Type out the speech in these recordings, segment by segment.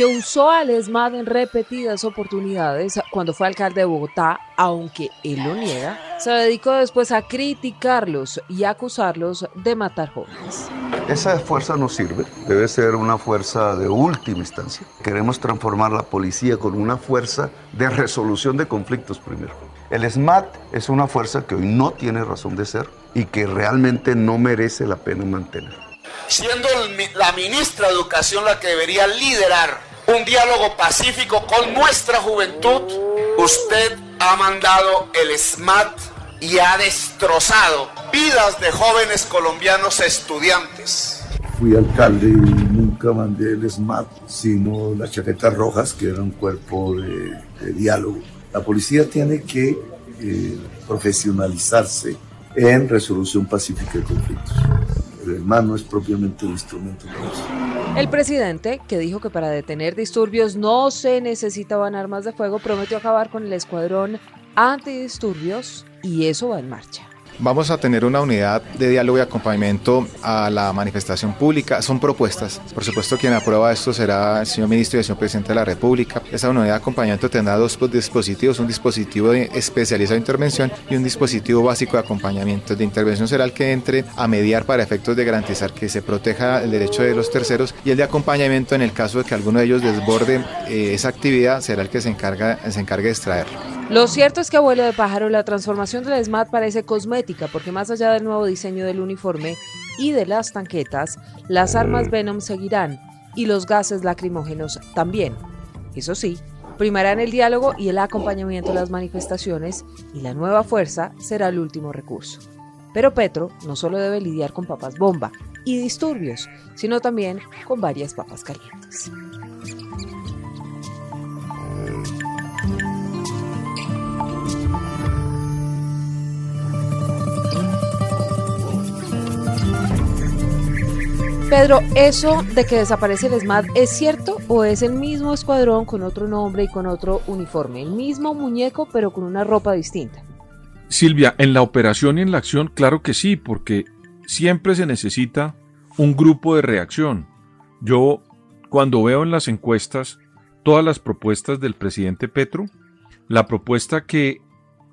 que usó al ESMAD en repetidas oportunidades cuando fue alcalde de Bogotá, aunque él lo niega, se dedicó después a criticarlos y acusarlos de matar jóvenes. Esa fuerza no sirve, debe ser una fuerza de última instancia. Queremos transformar la policía con una fuerza de resolución de conflictos primero. El SMAT es una fuerza que hoy no tiene razón de ser y que realmente no merece la pena mantener. Siendo la ministra de Educación la que debería liderar un diálogo pacífico con nuestra juventud, usted ha mandado el SMAT y ha destrozado vidas de jóvenes colombianos estudiantes. Fui alcalde y nunca mandé el SMAT, sino las chaquetas rojas, que era un cuerpo de, de diálogo. La policía tiene que eh, profesionalizarse en resolución pacífica de conflictos. El SMAT no es propiamente el instrumento de eso. El presidente, que dijo que para detener disturbios no se necesitaban armas de fuego, prometió acabar con el escuadrón antidisturbios y eso va en marcha. Vamos a tener una unidad de diálogo y acompañamiento a la manifestación pública. Son propuestas. Por supuesto, quien aprueba esto será el señor ministro y el señor presidente de la República. Esa unidad de acompañamiento tendrá dos dispositivos, un dispositivo de especializado de intervención y un dispositivo básico de acompañamiento. De intervención será el que entre a mediar para efectos de garantizar que se proteja el derecho de los terceros y el de acompañamiento en el caso de que alguno de ellos desborde eh, esa actividad será el que se, encarga, se encargue de extraerlo. Lo cierto es que, abuelo de pájaro, la transformación de la SMAT parece cosmética, porque más allá del nuevo diseño del uniforme y de las tanquetas, las armas Venom seguirán y los gases lacrimógenos también. Eso sí, primarán el diálogo y el acompañamiento a las manifestaciones y la nueva fuerza será el último recurso. Pero Petro no solo debe lidiar con papas bomba y disturbios, sino también con varias papas calientes. Pedro, ¿eso de que desaparece el SMAT es cierto o es el mismo escuadrón con otro nombre y con otro uniforme? El mismo muñeco pero con una ropa distinta. Silvia, en la operación y en la acción, claro que sí, porque siempre se necesita un grupo de reacción. Yo, cuando veo en las encuestas todas las propuestas del presidente Petro, la propuesta que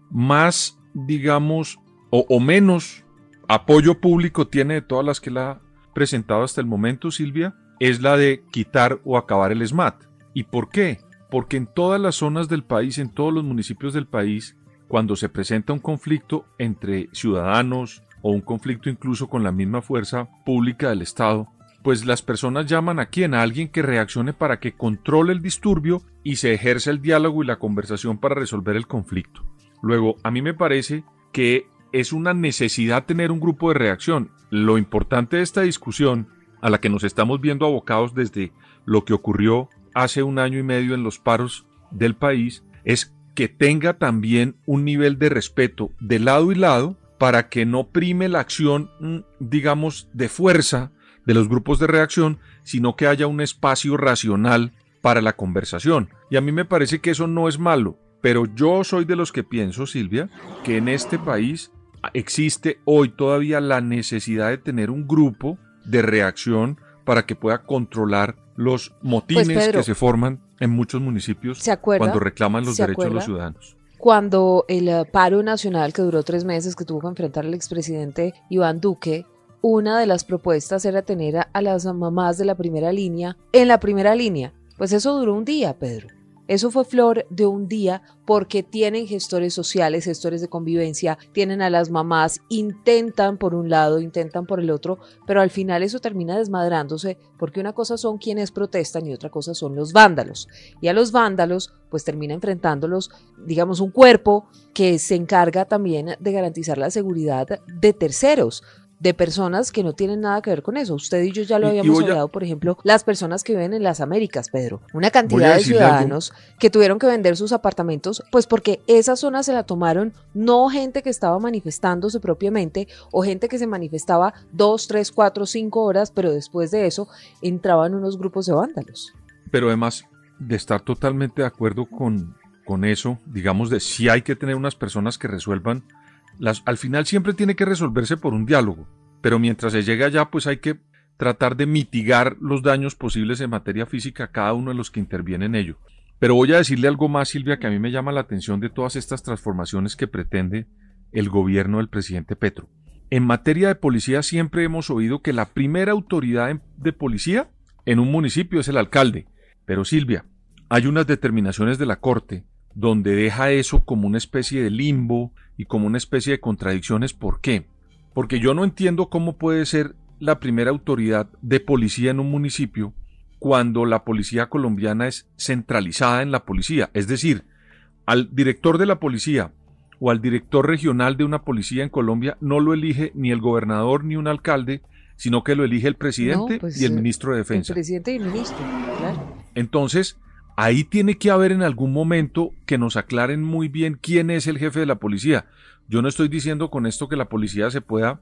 más, digamos, o, o menos apoyo público tiene de todas las que la presentado hasta el momento, Silvia, es la de quitar o acabar el SMAT. ¿Y por qué? Porque en todas las zonas del país, en todos los municipios del país, cuando se presenta un conflicto entre ciudadanos o un conflicto incluso con la misma fuerza pública del Estado, pues las personas llaman a quien, a alguien que reaccione para que controle el disturbio y se ejerza el diálogo y la conversación para resolver el conflicto. Luego, a mí me parece que es una necesidad tener un grupo de reacción. Lo importante de esta discusión, a la que nos estamos viendo abocados desde lo que ocurrió hace un año y medio en los paros del país, es que tenga también un nivel de respeto de lado y lado para que no prime la acción, mm, digamos, de fuerza de los grupos de reacción, sino que haya un espacio racional para la conversación. Y a mí me parece que eso no es malo, pero yo soy de los que pienso, Silvia, que en este país existe hoy todavía la necesidad de tener un grupo de reacción para que pueda controlar los motines Pues, Pedro, que se forman en muchos municipios ¿Se acuerda? cuando reclaman los ¿Se derechos de los ciudadanos. Cuando el eh, paro nacional que duró tres meses que tuvo que enfrentar el expresidente Iván Duque, una de las propuestas era tener a las mamás de la primera línea en la primera línea. Pues eso duró un día, Pedro. Eso fue flor de un día porque tienen gestores sociales, gestores de convivencia, tienen a las mamás, intentan por un lado, intentan por el otro, pero al final eso termina desmadrándose porque una cosa son quienes protestan y otra cosa son los vándalos. Y a los vándalos pues termina enfrentándolos, digamos, un cuerpo que se encarga también de garantizar la seguridad de terceros de personas que no tienen nada que ver con eso. Usted y yo ya lo habíamos hablado, por ejemplo, las personas que viven en las Américas, Pedro. Una cantidad de ciudadanos que tuvieron que vender sus apartamentos, pues porque esa zona se la tomaron no gente que estaba manifestándose propiamente o gente que se manifestaba dos, tres, cuatro, cinco horas, pero después de eso entraban unos grupos de vándalos. Pero además de estar totalmente de acuerdo con, con eso, digamos de si hay que tener unas personas que resuelvan al final siempre tiene que resolverse por un diálogo, pero mientras se llega allá, pues hay que tratar de mitigar los daños posibles en materia física a cada uno de los que intervienen en ello. Pero voy a decirle algo más, Silvia, que a mí me llama la atención de todas estas transformaciones que pretende el gobierno del presidente Petro. En materia de policía siempre hemos oído que la primera autoridad de policía en un municipio es el alcalde. Pero Silvia, hay unas determinaciones de la Corte donde deja eso como una especie de limbo y como una especie de contradicciones. ¿Por qué? Porque yo no entiendo cómo puede ser la primera autoridad de policía en un municipio cuando la policía colombiana es centralizada en la policía. Es decir, al director de la policía o al director regional de una policía en Colombia no lo elige ni el gobernador ni un alcalde, sino que lo elige el presidente pues, y el ministro de Defensa. El presidente y el ministro, claro. Entonces, Ahí tiene que haber en algún momento que nos aclaren muy bien quién es el jefe de la policía. Yo no estoy diciendo con esto que la policía se pueda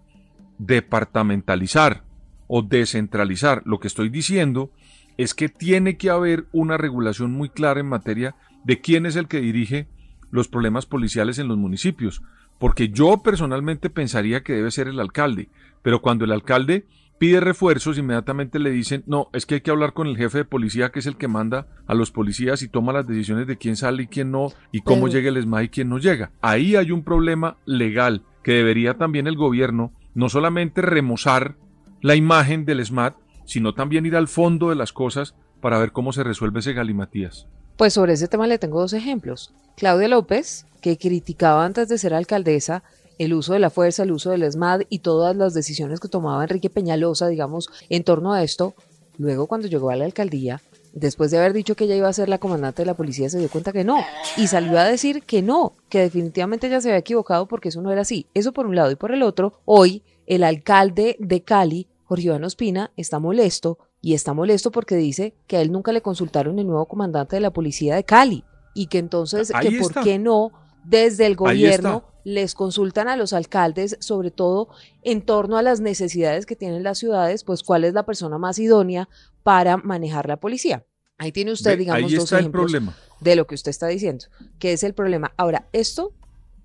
departamentalizar o descentralizar. Lo que estoy diciendo es que tiene que haber una regulación muy clara en materia de quién es el que dirige los problemas policiales en los municipios. Porque yo personalmente pensaría que debe ser el alcalde, pero cuando el alcalde pide refuerzos, inmediatamente le dicen, no, es que hay que hablar con el jefe de policía, que es el que manda a los policías y toma las decisiones de quién sale y quién no, y cómo llega el ESMAD y quién no llega. Ahí hay un problema legal que debería también el gobierno no solamente remozar la imagen del ESMAD, sino también ir al fondo de las cosas para ver cómo se resuelve ese galimatías. Pues sobre ese tema le tengo dos ejemplos. Claudia López, que criticaba antes de ser alcaldesa el uso de la fuerza, el uso del ESMAD y todas las decisiones que tomaba Enrique Peñalosa, digamos, en torno a esto, luego cuando llegó a la alcaldía, después de haber dicho que ella iba a ser la comandante de la policía, se dio cuenta que no. Y salió a decir que no, que definitivamente ella se había equivocado porque eso no era así. Eso por un lado. Y por el otro, hoy el alcalde de Cali, Jorge Iván Ospina, está molesto y está molesto porque dice que a él nunca le consultaron el nuevo comandante de la policía de Cali y que entonces, que por qué no desde el gobierno les consultan a los alcaldes, sobre todo en torno a las necesidades que tienen las ciudades, pues cuál es la persona más idónea para manejar la policía. Ahí tiene usted, digamos, dos ejemplos de lo que usted está diciendo, que es el problema. Ahora, esto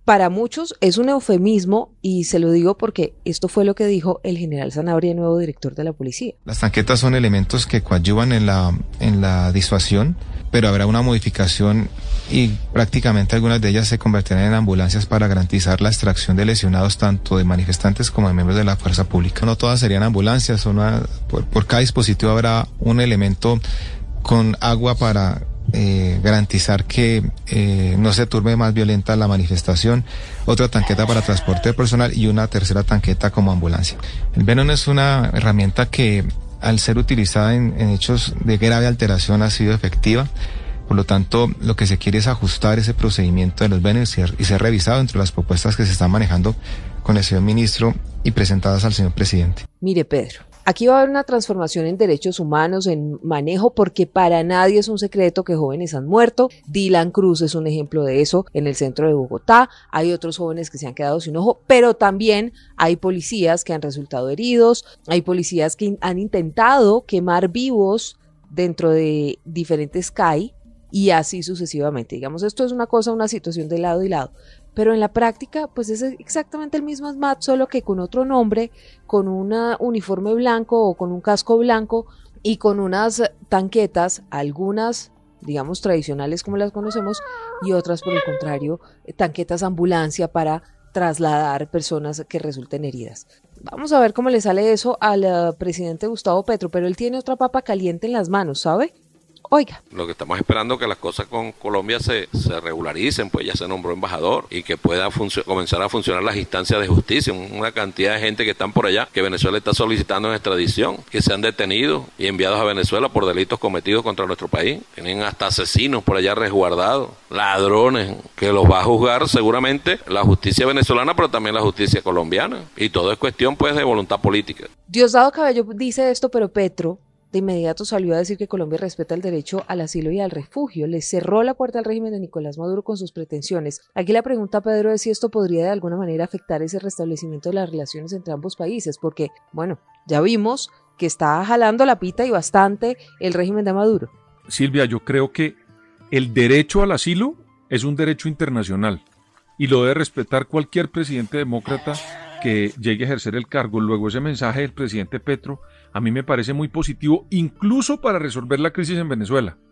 para muchos es un eufemismo y se lo digo porque esto fue lo que dijo el general Zanabria, nuevo director de la policía. Las tanquetas son elementos que coadyuvan en la, en la disuasión, pero habrá una modificación y prácticamente algunas de ellas se convertirán en ambulancias para garantizar la extracción de lesionados tanto de manifestantes como de miembros de la fuerza pública. No todas serían ambulancias, una, por, por cada dispositivo habrá un elemento con agua para eh, garantizar que eh, no se turbe más violenta la manifestación, otra tanqueta para transporte personal y una tercera tanqueta como ambulancia. El Venom es una herramienta que al ser utilizada en, hechos de grave alteración ha sido efectiva. Por lo tanto, lo que se quiere es ajustar ese procedimiento de los Venom y ser revisado entre las propuestas que se están manejando con el señor ministro y presentadas al señor presidente. Mire, Pedro, Aquí va a haber una transformación en derechos humanos, en manejo, porque para nadie es un secreto que jóvenes han muerto. Dylan Cruz es un ejemplo de eso en el centro de Bogotá. Hay otros jóvenes que se han quedado sin ojo, pero también hay policías que han resultado heridos, hay policías que han intentado quemar vivos dentro de diferentes CAI y así sucesivamente. Digamos, esto es una cosa, una situación de lado y lado pero en la práctica pues es exactamente el mismo SMAT, solo que con otro nombre, con un uniforme blanco o con un casco blanco y con unas tanquetas, algunas digamos tradicionales como las conocemos y otras por el contrario, tanquetas ambulancia para trasladar personas que resulten heridas. Vamos a ver cómo le sale eso al eh, presidente Gustavo Petro, pero él tiene otra papa caliente en las manos, ¿sabe? Oiga. Lo que estamos esperando es que las cosas con Colombia se, se regularicen, pues ya se nombró embajador y que pueda comenzar a funcionar las instancias de justicia. Una cantidad de gente que están por allá, que Venezuela está solicitando en extradición, que se han detenido y enviados a Venezuela por delitos cometidos contra nuestro país. Tienen hasta asesinos por allá resguardados, ladrones, que los va a juzgar seguramente la justicia venezolana, pero también la justicia colombiana. Y todo es cuestión pues de voluntad política. Diosdado Cabello dice esto, pero Petro de inmediato salió a decir que Colombia respeta el derecho al asilo y al refugio. Le cerró la puerta al régimen de Nicolás Maduro con sus pretensiones. Aquí la pregunta, Pedro, es si esto podría de alguna manera afectar ese restablecimiento de las relaciones entre ambos países, porque, bueno, ya vimos que está jalando la pita y bastante el régimen de Maduro. Silvia, yo creo que el derecho al asilo es un derecho internacional y lo debe respetar cualquier presidente demócrata que llegue a ejercer el cargo. Luego ese mensaje del presidente Petro a mí me parece muy positivo, incluso para resolver la crisis en Venezuela.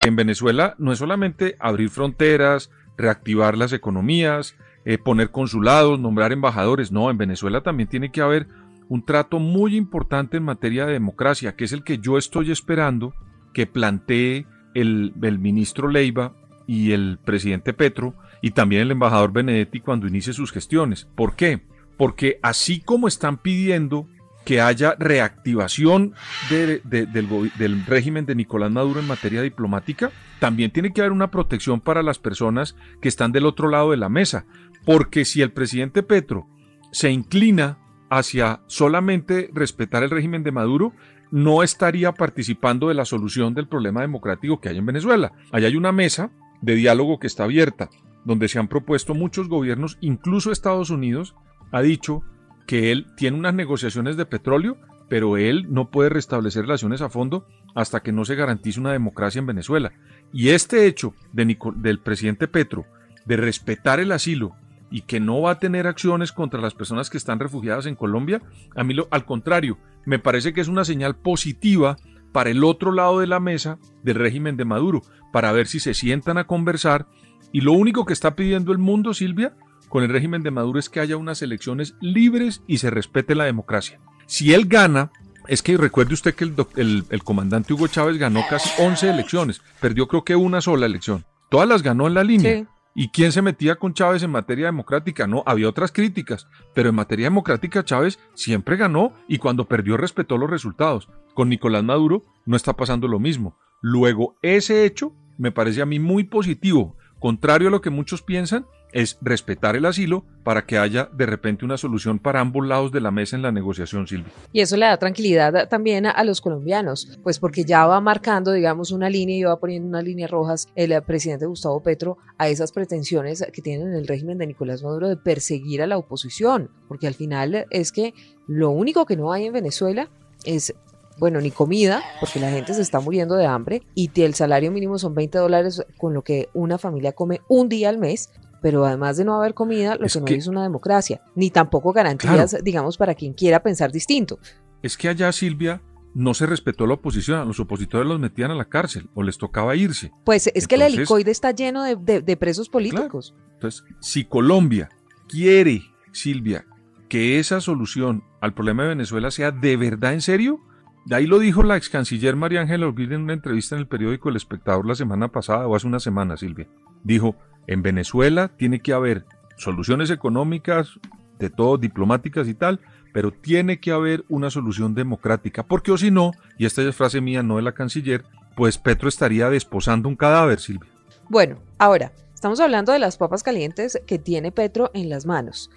En Venezuela no es solamente abrir fronteras, reactivar las economías, eh, poner consulados, nombrar embajadores. No, en Venezuela también tiene que haber un trato muy importante en materia de democracia, que es el que yo estoy esperando que plantee el, el ministro Leiva y el presidente Petro y también el embajador Benedetti cuando inicie sus gestiones. ¿Por qué? Porque así como están pidiendo que haya reactivación del, del, régimen de Nicolás Maduro en materia diplomática, también tiene que haber una protección para las personas que están del otro lado de la mesa. Porque si el presidente Petro se inclina hacia solamente respetar el régimen de Maduro, no estaría participando de la solución del problema democrático que hay en Venezuela. Allá hay una mesa de diálogo que está abierta donde se han propuesto muchos gobiernos, incluso Estados Unidos, ha dicho que él tiene unas negociaciones de petróleo, pero él no puede restablecer relaciones a fondo hasta que no se garantice una democracia en Venezuela. Y este hecho del presidente Petro de respetar el asilo y que no va a tener acciones contra las personas que están refugiadas en Colombia, a mí lo, al contrario, me parece que es una señal positiva para el otro lado de la mesa del régimen de Maduro, para ver si se sientan a conversar y lo único que está pidiendo el mundo, Silvia, con el régimen de Maduro es que haya unas elecciones libres y se respete la democracia. Si él gana, es que recuerde usted que el, el, comandante Hugo Chávez ganó casi 11 elecciones, perdió creo que una sola elección. Todas las ganó en la línea. ¿Y quién se metía con Chávez en materia democrática? No, había otras críticas, pero en materia democrática Chávez siempre ganó y cuando perdió respetó los resultados. Con Nicolás Maduro no está pasando lo mismo. Luego, ese hecho me parece a mí muy positivo Contrario a lo que muchos piensan, es respetar el asilo para que haya de repente una solución para ambos lados de la mesa en la negociación, Silvia. Y eso le da tranquilidad también a, los colombianos, pues porque ya va marcando, digamos, una línea y va poniendo unas líneas rojas el presidente Gustavo Petro a esas pretensiones que tienen el régimen de Nicolás Maduro de perseguir a la oposición, porque al final es que lo único que no hay en Venezuela es bueno, ni comida, porque la gente se está muriendo de hambre y el salario mínimo son 20 dólares, con lo que una familia come un día al mes. Pero además de no haber comida, lo que no hay es una democracia, ni tampoco garantías, digamos, para quien quiera pensar distinto. Es que allá, Silvia, no se respetó la oposición, a los opositores los metían a la cárcel o les tocaba irse. Pues es que el helicoide está lleno de, presos políticos. Entonces, si Colombia quiere, Silvia, que esa solución al problema de Venezuela sea de verdad en serio, de ahí lo dijo la ex canciller María Ángela Orguín en una entrevista en el periódico El Espectador la semana pasada o hace una semana, Silvia. Dijo, en Venezuela tiene que haber soluciones económicas, de todo, diplomáticas y tal, pero tiene que haber una solución democrática, porque o si no, y esta es frase mía, no de la canciller, pues Petro estaría desposando un cadáver, Silvia. Bueno, ahora, estamos hablando de las papas calientes que tiene Petro en las manos.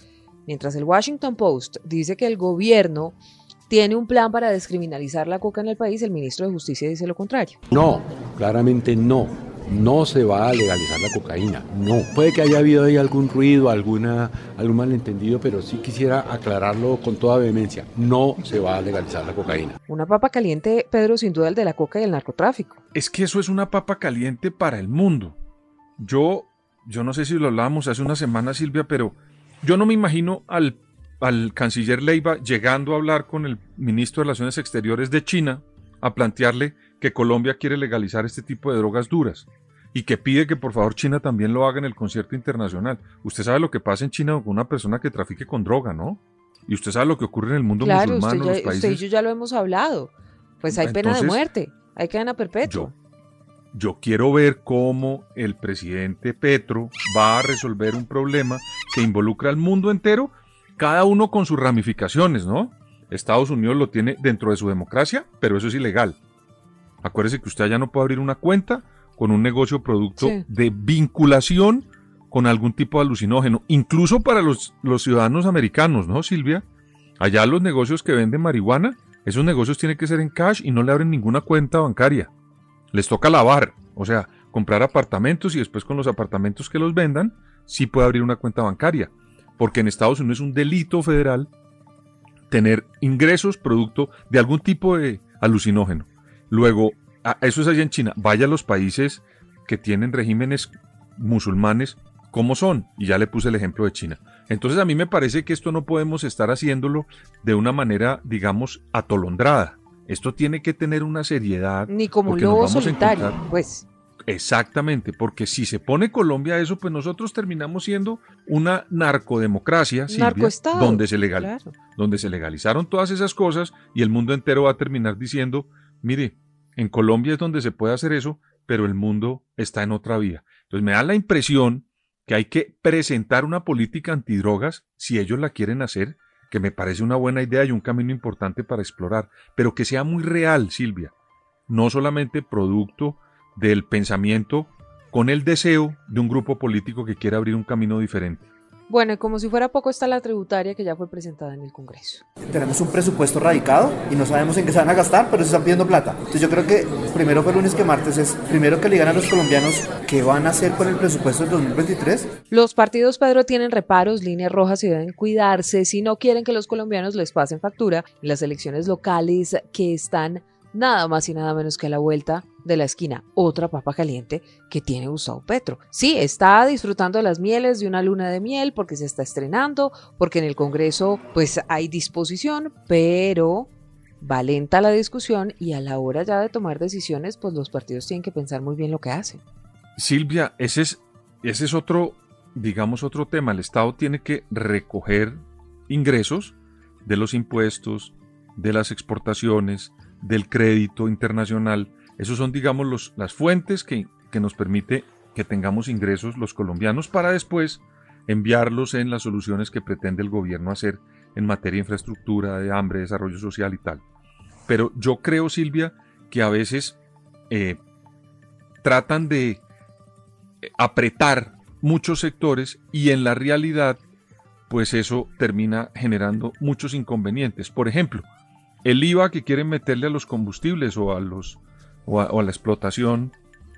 Mientras el Washington Post dice que el gobierno tiene un plan para descriminalizar la coca en el país, el ministro de Justicia dice lo contrario. No, claramente no. No se va a legalizar la cocaína, no. Puede que haya habido ahí algún ruido, alguna, algún malentendido, pero sí quisiera aclararlo con toda vehemencia, no se va a legalizar la cocaína. Una papa caliente, Pedro, sin duda el de la coca y el narcotráfico. Es que eso es una papa caliente para el mundo. Yo, yo no sé si lo hablábamos hace una semana, Silvia, pero yo no me imagino al, al canciller Leiva llegando a hablar con el ministro de Relaciones Exteriores de China a plantearle que Colombia quiere legalizar este tipo de drogas duras y que pide que por favor China también lo haga en el concierto internacional. Usted sabe lo que pasa en China con una persona que trafique con droga, ¿no? Y usted sabe lo que ocurre en el mundo claro, musulmán, usted, ya, los países. usted y yo ya lo hemos hablado. Pues hay pena de muerte, hay cadena perpetua. Yo, yo quiero ver cómo el presidente Petro va a resolver un problema que involucra al mundo entero, cada uno con sus ramificaciones, ¿no? Estados Unidos lo tiene dentro de su democracia, pero eso es ilegal. Acuérdese que usted ya no puede abrir una cuenta con un negocio producto Sí. de vinculación con algún tipo de alucinógeno, incluso para los, los ciudadanos americanos, ¿no, Silvia? Allá los negocios que venden marihuana, esos negocios tienen que ser en cash y no le abren ninguna cuenta bancaria. Les toca lavar, o sea, comprar apartamentos y después con los apartamentos que los vendan, sí puede abrir una cuenta bancaria. Porque en Estados Unidos es un delito federal tener ingresos producto de algún tipo de alucinógeno. Luego, a- eso es allá en China. Vaya a los países que tienen regímenes musulmanes, ¿cómo son? Y ya le puse el ejemplo de China. Entonces a mí me parece que esto no podemos estar haciéndolo de una manera, digamos, atolondrada. Esto tiene que tener una seriedad. Ni como lobo solitario, encontrar- pues. Exactamente, porque si se pone Colombia a eso, pues nosotros terminamos siendo una narcodemocracia, Silvia, donde se legal, claro. donde se legalizaron todas esas cosas y el mundo entero va a terminar diciendo, mire, en Colombia es donde se puede hacer eso, pero el mundo está en otra vía. Entonces me da la impresión que hay que presentar una política antidrogas si ellos la quieren hacer, que me parece una buena idea y un camino importante para explorar, pero que sea muy real, Silvia, no solamente producto del pensamiento con el deseo de un grupo político que quiere abrir un camino diferente. Bueno, y como si fuera poco está la tributaria que ya fue presentada en el Congreso. Tenemos un presupuesto radicado y no sabemos en qué se van a gastar, pero se están pidiendo plata. Entonces yo creo que primero fue lunes que martes es primero que le digan a los colombianos qué van a hacer con el presupuesto del 2023 Los partidos, Pedro, tienen reparos, líneas rojas y deben cuidarse si no quieren que los colombianos les pasen factura en las elecciones locales que están nada más y nada menos que a la vuelta de la esquina. Otra papa caliente que tiene Gustavo Petro. Sí, está disfrutando de las mieles de una luna de miel porque se está estrenando, porque en el Congreso pues hay disposición, pero va lenta la discusión y a la hora ya de tomar decisiones pues los partidos tienen que pensar muy bien lo que hacen. Silvia, ese es, ese es otro, digamos, otro tema. El Estado tiene que recoger ingresos de los impuestos, de las exportaciones, del crédito internacional. Esos son, digamos, los, las fuentes que, que nos permite que tengamos ingresos los colombianos para después enviarlos en las soluciones que pretende el gobierno hacer en materia de infraestructura, de hambre, desarrollo social y tal. Pero yo creo, Silvia, que a veces eh, tratan de apretar muchos sectores y en la realidad, pues eso termina generando muchos inconvenientes. Por ejemplo, el IVA que quieren meterle a los combustibles o a, los, o a, la explotación,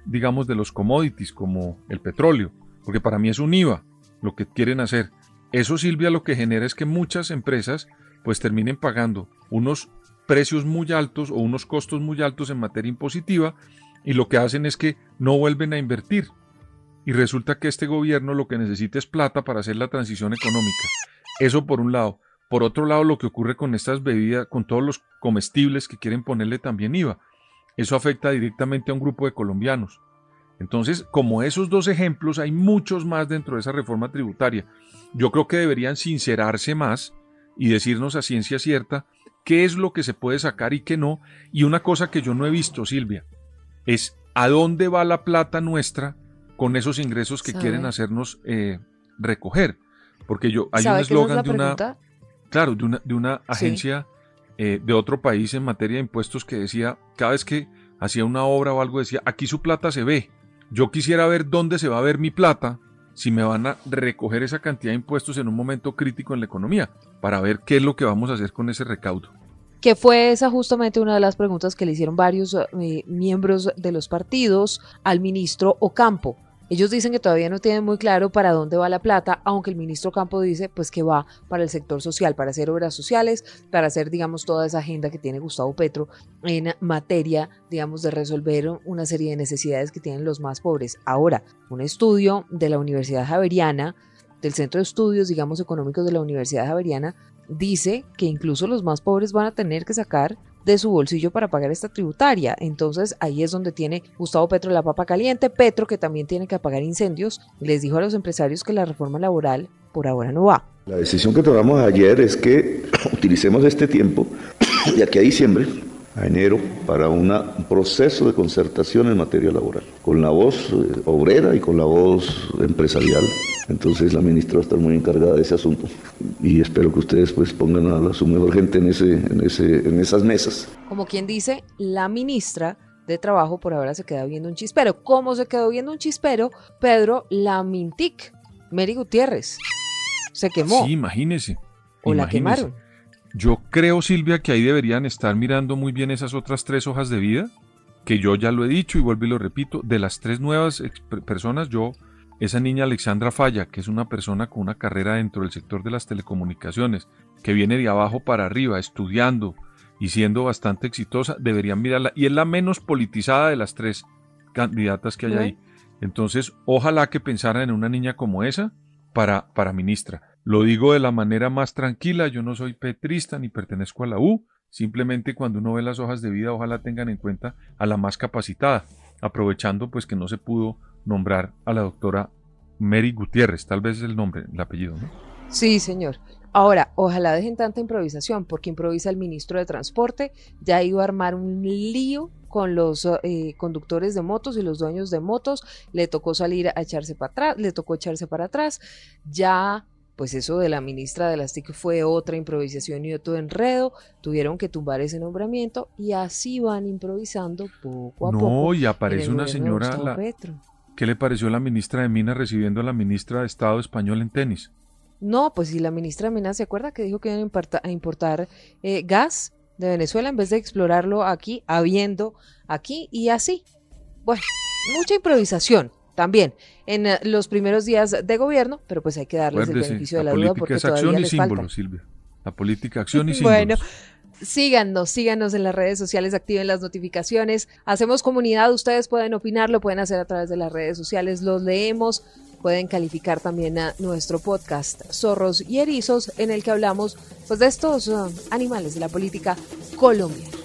digamos, de los commodities como el petróleo, porque para mí es un IVA lo que quieren hacer. Eso, Silvia, lo que genera es que muchas empresas pues terminen pagando unos precios muy altos o unos costos muy altos en materia impositiva y lo que hacen es que no vuelven a invertir. Y resulta que este gobierno lo que necesita es plata para hacer la transición económica. Eso por un lado. Por otro lado, lo que ocurre con estas bebidas, con todos los comestibles que quieren ponerle también IVA. Eso afecta directamente a un grupo de colombianos. Entonces, como esos dos ejemplos, hay muchos más dentro de esa reforma tributaria. Yo creo que deberían sincerarse más y decirnos a ciencia cierta qué es lo que se puede sacar y qué no. Y una cosa que yo no he visto, Silvia, es a dónde va la plata nuestra con esos ingresos que ¿Sabe? quieren hacernos eh, recoger. Porque yo hay un ¿Sabe qué no es eslogan la de una? Claro, de una, de una Sí. agencia eh, de otro país en materia de impuestos que decía, cada vez que hacía una obra o algo, decía, aquí su plata se ve. Yo quisiera ver dónde se va a ver mi plata si me van a recoger esa cantidad de impuestos en un momento crítico en la economía, para ver qué es lo que vamos a hacer con ese recaudo. que fue esa justamente una de las preguntas que le hicieron varios eh, miembros de los partidos al ministro Ocampo. Ellos dicen que todavía no tienen muy claro para dónde va la plata, aunque el ministro Campo dice pues que va para el sector social, para hacer obras sociales, para hacer digamos toda esa agenda que tiene Gustavo Petro en materia digamos de resolver una serie de necesidades que tienen los más pobres. Ahora, un estudio de la Universidad Javeriana, del Centro de Estudios digamos económicos de la Universidad Javeriana, dice que incluso los más pobres van a tener que sacar de su bolsillo para pagar esta tributaria. Entonces ahí es donde tiene Gustavo Petro la papa caliente, Petro que también tiene que apagar incendios, les dijo a los empresarios que la reforma laboral por ahora no va. La decisión que tomamos ayer es que utilicemos este tiempo, de aquí a diciembre, a enero, para un proceso de concertación en materia laboral, con la voz eh, obrera y con la voz empresarial. Entonces la ministra va a estar muy encargada de ese asunto y espero que ustedes pues pongan a su mejor gente en, ese, en, ese, en esas mesas. Como quien dice, la ministra de Trabajo por ahora se queda viendo un chispero. ¿Cómo se quedó viendo un chispero? Pedro Lamintic, Mary Gutiérrez. Se quemó. Sí, imagínese. O la quemaron. Yo creo, Silvia, que ahí deberían estar mirando muy bien esas otras tres hojas de vida, que yo ya lo he dicho y vuelvo y lo repito, de las tres nuevas personas, yo esa niña Alexandra Falla, que es una persona con una carrera dentro del sector de las telecomunicaciones, que viene de abajo para arriba, estudiando y siendo bastante exitosa, deberían mirarla. Y es la menos politizada de las tres candidatas que hay ahí. Entonces, ojalá que pensaran en una niña como esa para, para ministra. Lo digo de la manera más tranquila, yo no soy petrista ni pertenezco a la U, simplemente cuando uno ve las hojas de vida, ojalá tengan en cuenta a la más capacitada, aprovechando pues que no se pudo nombrar a la doctora Mary Gutiérrez, tal vez es el nombre, el apellido, ¿no? Sí, señor. Ahora, ojalá dejen tanta improvisación, porque improvisa el ministro de Transporte, ya iba a armar un lío con los eh, conductores de motos y los dueños de motos, le tocó salir a echarse para atrás, le tocó echarse para atrás, ya pues eso de la ministra de las TIC fue otra improvisación y otro enredo, tuvieron que tumbar ese nombramiento y así van improvisando poco a poco. No, y aparece una señora, la, ¿Qué le pareció la ministra de Minas recibiendo a la ministra de Estado español en tenis? No, pues si la ministra Minas se acuerda que dijo que iban a importar eh, gas de Venezuela en vez de explorarlo aquí, habiendo aquí y así. Bueno, mucha improvisación también en eh, los primeros días de gobierno, pero pues hay que darles el beneficio de la, duda porque es acción y símbolo, Silvia. La política, acción y símbolos. Bueno, Síganos, síganos en las redes sociales, activen las notificaciones. Hacemos comunidad, ustedes pueden opinar, lo pueden hacer a través de las redes sociales, los leemos. Pueden calificar también a nuestro podcast Zorros y Erizos, en el que hablamos pues, de estos uh, animales de la política colombiana.